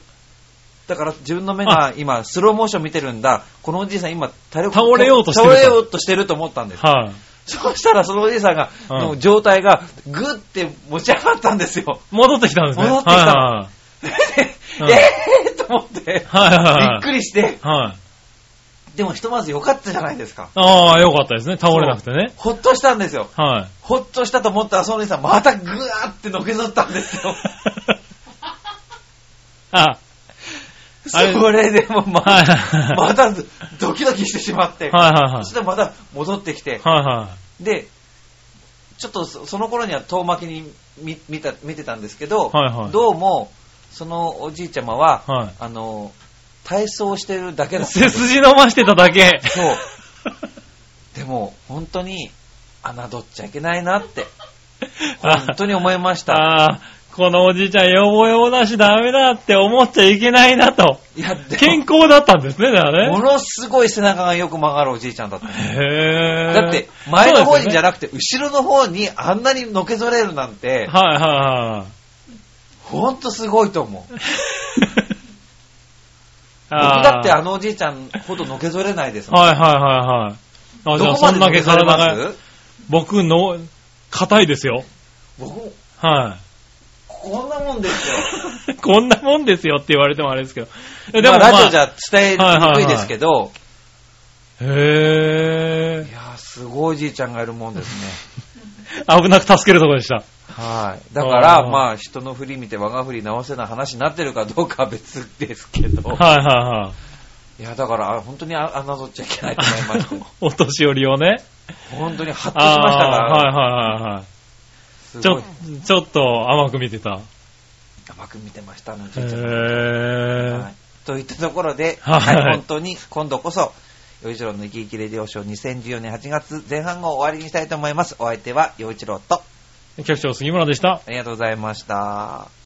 だから自分の目が今スローモーション見てるんだ。このおじいさん今倒倒れようとしてると倒れようとしてると思ったんです。はい。そうしたらそのおじいさんが、うんの状態がグッて持ち上がったんですよ。戻ってきたんですね。戻ってきたはうんえーと思って、いはい。はいはいはい。びっくりして、はい。でもひとまず良かったじゃないですか。ああ、よかったですね。倒れなくてね。ほっとしたんですよ。はい。ほっとしたと思ったらそのおじいさんまたグワーってのけぞったんですよ。あ、それでもまはいはいはい。またドキドキしてしまって、はいはいはいそしてまた戻ってきて、はいはで、ちょっとそその頃には遠巻きに見見た見てたんですけど、はいはいどうも、そのおじいちゃまは、はいあの、体操してるだけい。だったん背です筋伸ばしてただけ。そう。でも、本当に、侮っちゃいけないなって、本当に思いました。ああ、このおじいちゃん、よぼよぼだしダメだって思っちゃいけないなと。いや、で健も、康だったんですね、だからね。ものすごい背中がよく曲がるおじいちゃんだった。へえ。だって、前の方にじゃななくて、後ろの方にあんなにのけぞれるなんて、はいはいはい。ほんとすごいと思う。僕だってあのおじいちゃんほどのけぞれないですもん。はいはいはいはい。あ、じゃどあそんだけ体が、僕の、硬いですよ。僕も、はこんなもんですよ。い。こんなもんですよって言われてもあれですけど。えまあ、ラジオじゃ。ゃ伝えにくいですけど、へいやー、すごいおじいちゃんがいるもんですね。ー。危なく助けるところでした。はい。だから、まあ、人の振り見て我が振り直せない話になってるかどうかは別ですけど、はいはいはい。いや、だから、あ本当にあ侮っちゃいけないと思いました。お年寄りをね。本当にハッとしましたから、はいはいはいはい。ちょちょっと甘く見てた。甘く見てました、あのおへじいちゃん。ーはい。といったところで、はいはい本当に今度こそ、洋一郎の生き生きレディオショー2014年8月前半を終わりにしたいと思います。お相手は洋一郎と、局長杉村でした。ありがとうございました。